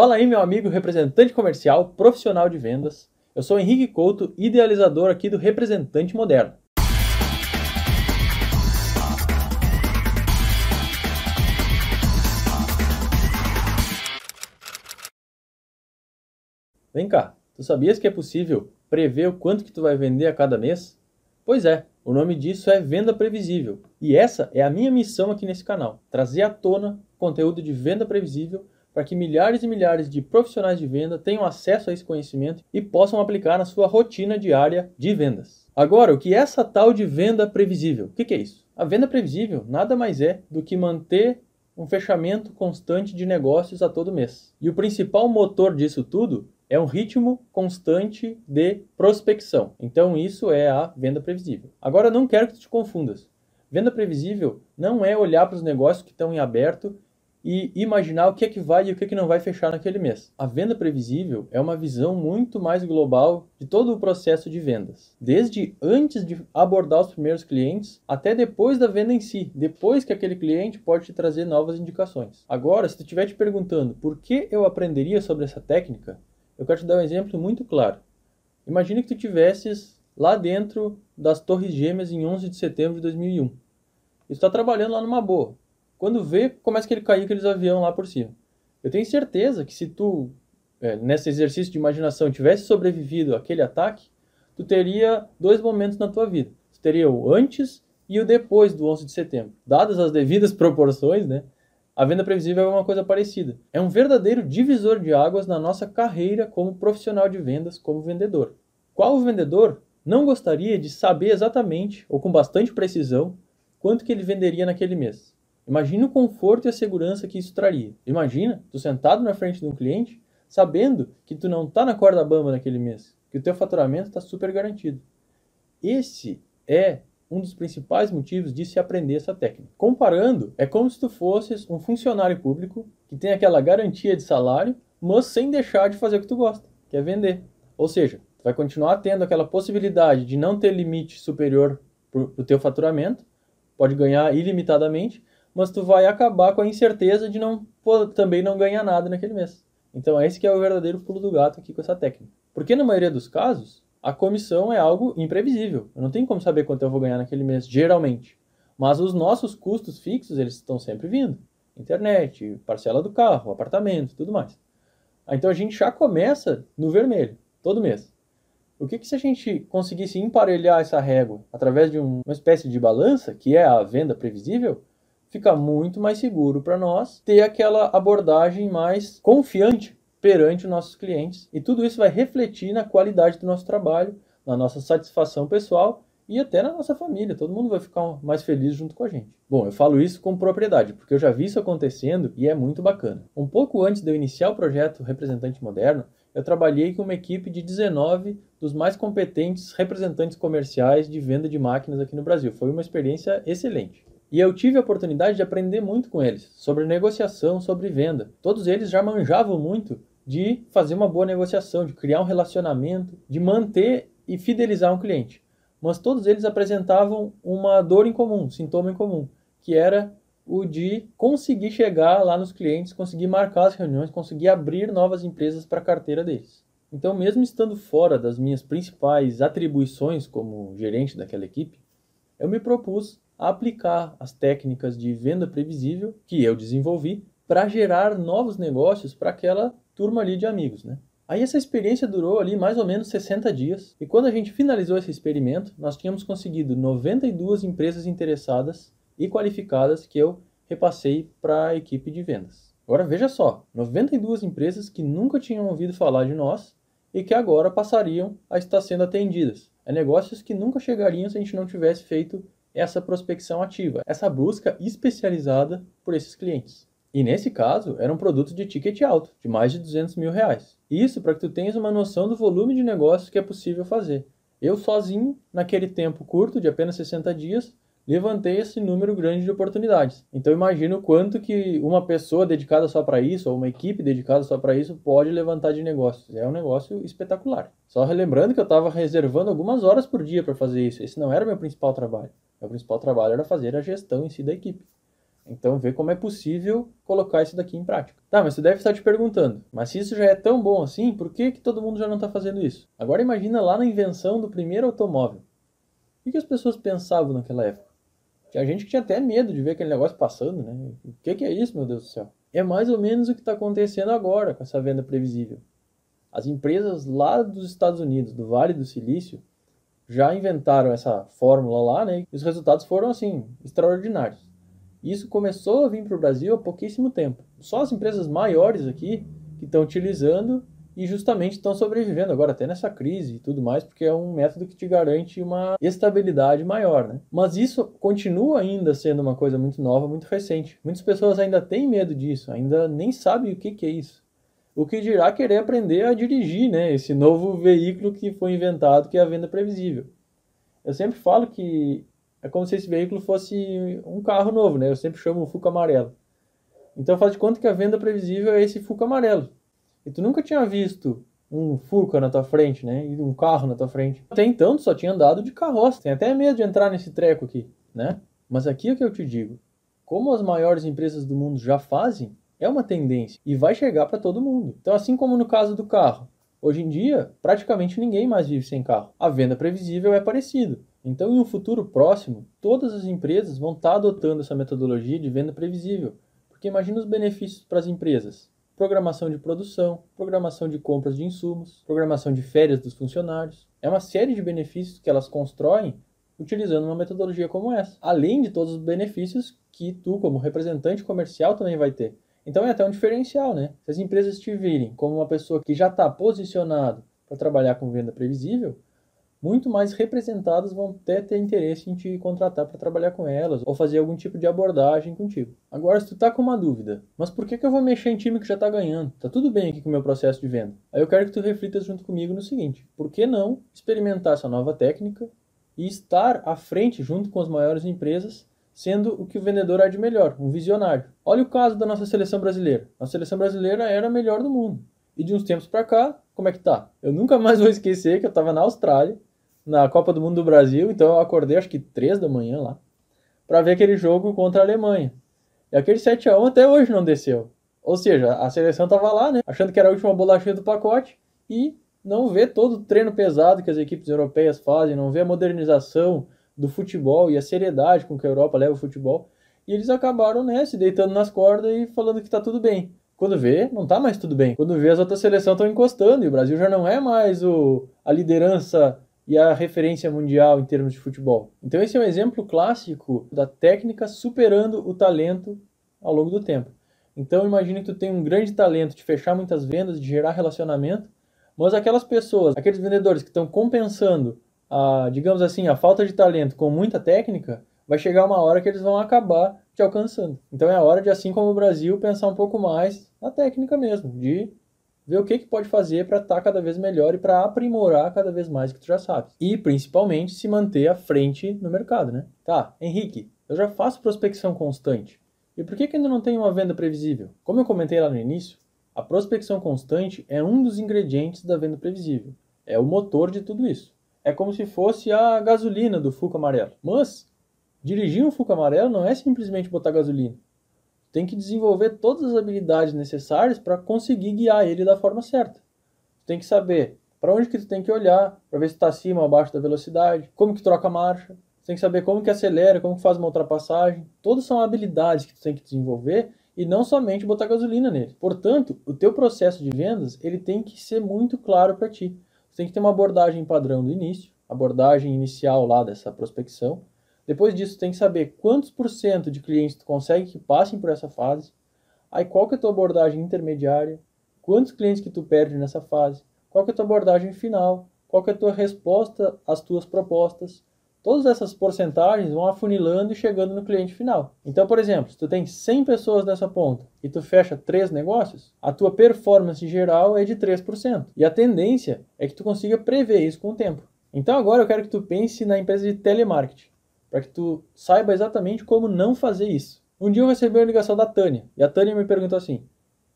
Fala aí, meu amigo representante comercial, profissional de vendas. Eu sou Henrique Couto, idealizador aqui do Representante Moderno. Vem cá, tu sabias que é possível prever o quanto que tu vai vender a cada mês? Pois é, o nome disso é venda previsível. E essa é a minha missão aqui nesse canal, trazer à tona conteúdo de venda previsível para que milhares e milhares de profissionais de venda tenham acesso a esse conhecimento e possam aplicar na sua rotina diária de vendas. Agora, o que é essa tal de venda previsível? O que é isso? A venda previsível nada mais é do que manter um fechamento constante de negócios a todo mês. E o principal motor disso tudo é um ritmo constante de prospecção. Então, isso é a venda previsível. Agora, não quero que te confundas. Venda previsível não é olhar para os negócios que estão em aberto e imaginar o que é que vai e o que é que não vai fechar naquele mês. A venda previsível é uma visão muito mais global de todo o processo de vendas, desde antes de abordar os primeiros clientes até depois da venda em si, depois que aquele cliente pode te trazer novas indicações. Agora, se tu estiver te perguntando por que eu aprenderia sobre essa técnica, eu quero te dar um exemplo muito claro. Imagine que tu tivesses lá dentro das Torres Gêmeas em 11 de setembro de 2001. Está trabalhando lá numa boa quando vê, começa a cair aqueles aviões lá por cima. Eu tenho certeza que se tu, é, nesse exercício de imaginação, tivesse sobrevivido àquele ataque, tu teria dois momentos na tua vida. Tu teria o antes e o depois do 11 de setembro. Dadas as devidas proporções, né? A venda previsível é uma coisa parecida. É um verdadeiro divisor de águas na nossa carreira como profissional de vendas, como vendedor. Qual vendedor não gostaria de saber exatamente, ou com bastante precisão, quanto que ele venderia naquele mês? Imagina o conforto e a segurança que isso traria. Imagina tu sentado na frente de um cliente, sabendo que tu não está na corda bamba naquele mês, que o teu faturamento está super garantido. Esse é um dos principais motivos de se aprender essa técnica. Comparando, é como se tu fosses um funcionário público que tem aquela garantia de salário, mas sem deixar de fazer o que tu gosta, que é vender. Ou seja, tu vai continuar tendo aquela possibilidade de não ter limite superior para o teu faturamento, pode ganhar ilimitadamente, mas tu vai acabar com a incerteza de não também não ganhar nada naquele mês. Então esse que é o verdadeiro pulo do gato aqui com essa técnica. Porque na maioria dos casos, a comissão é algo imprevisível. Eu não tenho como saber quanto eu vou ganhar naquele mês, geralmente. Mas os nossos custos fixos, eles estão sempre vindo. Internet, parcela do carro, apartamento, tudo mais. Então a gente já começa no vermelho, todo mês. O que, que se a gente conseguisse emparelhar essa régua através de uma espécie de balança, que é a venda previsível, fica muito mais seguro para nós ter aquela abordagem mais confiante perante os nossos clientes. E tudo isso vai refletir na qualidade do nosso trabalho, na nossa satisfação pessoal e até na nossa família. Todo mundo vai ficar mais feliz junto com a gente. Bom, eu falo isso com propriedade, porque eu já vi isso acontecendo e é muito bacana. Um pouco antes de eu iniciar o projeto Representante Moderno, eu trabalhei com uma equipe de 19 dos mais competentes representantes comerciais de venda de máquinas aqui no Brasil. Foi uma experiência excelente. E eu tive a oportunidade de aprender muito com eles, sobre negociação, sobre venda. Todos eles já manjavam muito de fazer uma boa negociação, de criar um relacionamento, de manter e fidelizar um cliente. Mas todos eles apresentavam uma dor em comum, um sintoma em comum, que era o de conseguir chegar lá nos clientes, conseguir marcar as reuniões, conseguir abrir novas empresas para a carteira deles. Então, mesmo estando fora das minhas principais atribuições como gerente daquela equipe, eu me propus aplicar as técnicas de venda previsível que eu desenvolvi para gerar novos negócios para aquela turma ali de amigos, né? Aí essa experiência durou ali mais ou menos 60 dias, e quando a gente finalizou esse experimento, nós tínhamos conseguido 92 empresas interessadas e qualificadas que eu repassei para a equipe de vendas. Agora veja só, 92 empresas que nunca tinham ouvido falar de nós e que agora passariam a estar sendo atendidas. É negócios que nunca chegariam se a gente não tivesse feito essa prospecção ativa, essa busca especializada por esses clientes. E nesse caso, era um produto de ticket alto, de mais de 200 mil reais. Isso para que tu tenhas uma noção do volume de negócios que é possível fazer. Eu sozinho, naquele tempo curto de apenas 60 dias, levantei esse número grande de oportunidades. Então imagina o quanto que uma pessoa dedicada só para isso, ou uma equipe dedicada só para isso, pode levantar de negócios. É um negócio espetacular. Só relembrando que eu estava reservando algumas horas por dia para fazer isso. Esse não era meu principal trabalho. Meu principal trabalho era fazer a gestão em si da equipe. Então vê como é possível colocar isso daqui em prática. Tá, mas você deve estar te perguntando, mas se isso já é tão bom assim, por que, que todo mundo já não está fazendo isso? Agora imagina lá na invenção do primeiro automóvel. O que as pessoas pensavam naquela época? Tinha gente que tinha até medo de ver aquele negócio passando, né? O que, que é isso, meu Deus do céu? É mais ou menos o que está acontecendo agora com essa venda previsível. As empresas lá dos Estados Unidos, do Vale do Silício, já inventaram essa fórmula lá, né? E os resultados foram assim, extraordinários. Isso começou a vir para o Brasil há pouquíssimo tempo. Só as empresas maiores aqui que estão utilizando e justamente estão sobrevivendo agora até nessa crise e tudo mais, porque é um método que te garante uma estabilidade maior, né? Mas isso continua ainda sendo uma coisa muito nova, muito recente. Muitas pessoas ainda têm medo disso, ainda nem sabem o que, que é isso. O que dirá querer aprender a dirigir, né? Esse novo veículo que foi inventado, que é a venda previsível. Eu sempre falo que é como se esse veículo fosse um carro novo, né? Eu sempre chamo o Fuca amarelo. Então faz de conta que a venda previsível é esse Fuca amarelo. E tu nunca tinha visto um Fuca na tua frente, né? E um carro na tua frente. Até então tu só tinha andado de carroça. Tem até medo de entrar nesse treco aqui, né? Mas aqui é o que eu te digo. Como as maiores empresas do mundo já fazem, é uma tendência e vai chegar para todo mundo. Então, assim como no caso do carro, hoje em dia praticamente ninguém mais vive sem carro. A venda previsível é parecido. Então, em um futuro próximo, todas as empresas vão estar tá adotando essa metodologia de venda previsível, porque imagina os benefícios para as empresas: programação de produção, programação de compras de insumos, programação de férias dos funcionários. É uma série de benefícios que elas constroem utilizando uma metodologia como essa, além de todos os benefícios que tu, como representante comercial, também vai ter. Então é até um diferencial, né? Se as empresas te virem como uma pessoa que já está posicionado para trabalhar com venda previsível, muito mais representadas vão até ter interesse em te contratar para trabalhar com elas ou fazer algum tipo de abordagem contigo. Agora, se tu tá com uma dúvida, mas por que, que eu vou mexer em time que já está ganhando? Tá tudo bem aqui com o meu processo de venda. Aí eu quero que tu reflitas junto comigo no seguinte: por que não experimentar essa nova técnica e estar à frente junto com as maiores empresas, sendo o que o vendedor é de melhor, um visionário? Olha o caso da nossa seleção brasileira. A seleção brasileira era a melhor do mundo. E de uns tempos para cá, como é que tá? Eu nunca mais vou esquecer que eu estava na Austrália na Copa do Mundo do Brasil, então eu acordei acho que 3 da manhã lá, para ver aquele jogo contra a Alemanha. E aquele 7 a 1 até hoje não desceu. Ou seja, a seleção tava lá, né, achando que era a última bolachinha do pacote e não vê todo o treino pesado que as equipes europeias fazem, não vê a modernização do futebol e a seriedade com que a Europa leva o futebol. E eles acabaram, né, se deitando nas cordas e falando que tá tudo bem. Quando vê, não tá mais tudo bem. Quando vê, as outras seleções estão encostando e o Brasil já não é mais o, a liderança e a referência mundial em termos de futebol. Então esse é um exemplo clássico da técnica superando o talento ao longo do tempo. Então imagine que tu tem um grande talento de fechar muitas vendas, de gerar relacionamento, mas aquelas pessoas, aqueles vendedores que estão compensando a, digamos assim, a falta de talento com muita técnica, vai chegar uma hora que eles vão acabar te alcançando. Então é a hora de, assim como o Brasil, pensar um pouco mais na técnica mesmo, de ver o que, que pode fazer para estar tá cada vez melhor e para aprimorar cada vez mais o que tu já sabe. E principalmente se manter à frente no mercado, né? Tá, Henrique, eu já faço prospecção constante. E por que, que ainda não tenho uma venda previsível? Como eu comentei lá no início, a prospecção constante é um dos ingredientes da venda previsível. É o motor de tudo isso. É como se fosse a gasolina do Fuca amarelo. Mas dirigir um Fuca amarelo não é simplesmente botar gasolina tem que desenvolver todas as habilidades necessárias para conseguir guiar ele da forma certa. Tem que saber para onde que tu tem que olhar, para ver se está acima ou abaixo da velocidade, como que troca a marcha, tu tem que saber como que acelera, como que faz uma ultrapassagem. Todas são habilidades que tu tem que desenvolver e não somente botar gasolina nele. Portanto, o teu processo de vendas, ele tem que ser muito claro para ti. Tu tem que ter uma abordagem padrão do início, abordagem inicial lá dessa prospecção, depois disso, tem que saber quantos por cento de clientes tu consegue que passem por essa fase. Aí qual que é a tua abordagem intermediária? Quantos clientes que tu perde nessa fase? Qual que é a tua abordagem final? Qual que é a tua resposta às tuas propostas? Todas essas porcentagens vão afunilando e chegando no cliente final. Então, por exemplo, se tu tem 100 pessoas nessa ponta e tu fecha 3 negócios, a tua performance geral é de 3%. E a tendência é que tu consiga prever isso com o tempo. Então agora eu quero que tu pense na empresa de telemarketing para que tu saiba exatamente como não fazer isso. Um dia eu recebi uma ligação da Tânia, e a Tânia me perguntou assim: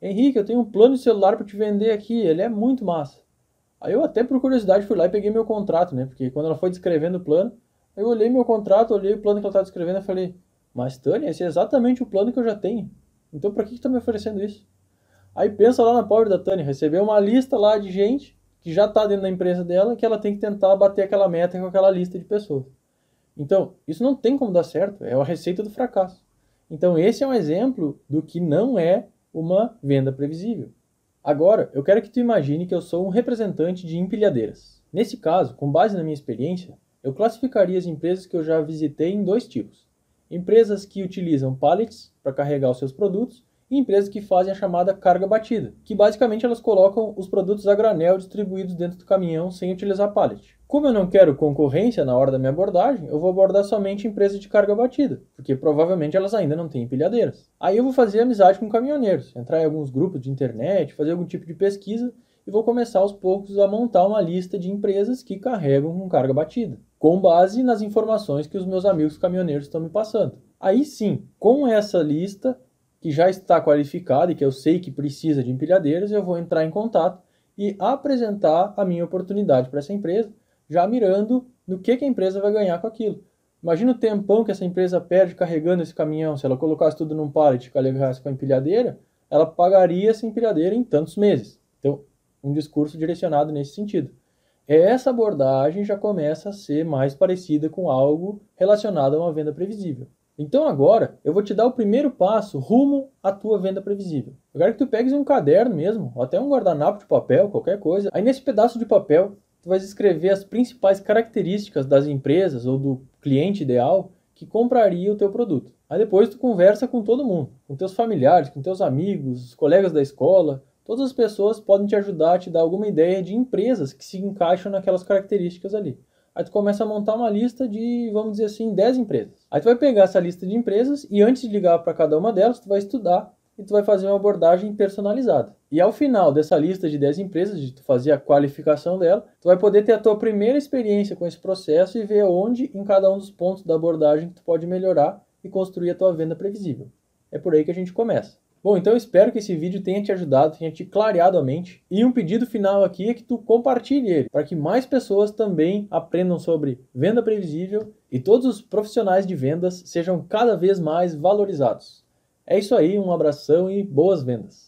Henrique, eu tenho um plano de celular para te vender aqui, ele é muito massa. Aí eu até por curiosidade fui lá e peguei meu contrato, né? Porque quando ela foi descrevendo o plano, eu olhei meu contrato, olhei o plano que ela estava descrevendo e falei: Mas, Tânia, esse é exatamente o plano que eu já tenho. Então, para que está me oferecendo isso? Aí pensa lá na pobre da Tânia, recebeu uma lista lá de gente que já está dentro da empresa dela que ela tem que tentar bater aquela meta com aquela lista de pessoas. Então, isso não tem como dar certo, é a receita do fracasso. Então, esse é um exemplo do que não é uma venda previsível. Agora, eu quero que tu imagine que eu sou um representante de empilhadeiras. Nesse caso, com base na minha experiência, eu classificaria as empresas que eu já visitei em dois tipos: empresas que utilizam pallets para carregar os seus produtos e empresas que fazem a chamada carga batida, que basicamente elas colocam os produtos a granel distribuídos dentro do caminhão sem utilizar pallet. Como eu não quero concorrência na hora da minha abordagem, eu vou abordar somente empresas de carga batida, porque provavelmente elas ainda não têm empilhadeiras. Aí eu vou fazer amizade com caminhoneiros, entrar em alguns grupos de internet, fazer algum tipo de pesquisa e vou começar aos poucos a montar uma lista de empresas que carregam com carga batida, com base nas informações que os meus amigos caminhoneiros estão me passando. Aí sim, com essa lista, que já está qualificado e que eu sei que precisa de empilhadeiras, eu vou entrar em contato e apresentar a minha oportunidade para essa empresa, já mirando no que, que a empresa vai ganhar com aquilo. Imagina o tempão que essa empresa perde carregando esse caminhão. Se ela colocasse tudo num pallet e carregasse com a empilhadeira, ela pagaria essa empilhadeira em tantos meses. Então, um discurso direcionado nesse sentido. Essa abordagem já começa a ser mais parecida com algo relacionado a uma venda previsível. Então agora eu vou te dar o primeiro passo rumo à tua venda previsível. Eu quero que tu pegues um caderno mesmo, ou até um guardanapo de papel, qualquer coisa. Aí nesse pedaço de papel tu vais escrever as principais características das empresas ou do cliente ideal que compraria o teu produto. Aí depois tu conversa com todo mundo, com teus familiares, com teus amigos, colegas da escola. Todas as pessoas podem te ajudar a te dar alguma ideia de empresas que se encaixam naquelas características ali. Aí tu começa a montar uma lista de, vamos dizer assim, 10 empresas. Aí tu vai pegar essa lista de empresas e antes de ligar para cada uma delas, tu vai estudar e tu vai fazer uma abordagem personalizada. E ao final dessa lista de 10 empresas, de tu fazer a qualificação dela, tu vai poder ter a tua primeira experiência com esse processo e ver onde em cada um dos pontos da abordagem tu pode melhorar e construir a tua venda previsível. É por aí que a gente começa. Bom, então eu espero que esse vídeo tenha te ajudado, tenha te clareado a mente. E um pedido final aqui é que tu compartilhe ele, para que mais pessoas também aprendam sobre venda previsível e todos os profissionais de vendas sejam cada vez mais valorizados. É isso aí, um abração e boas vendas!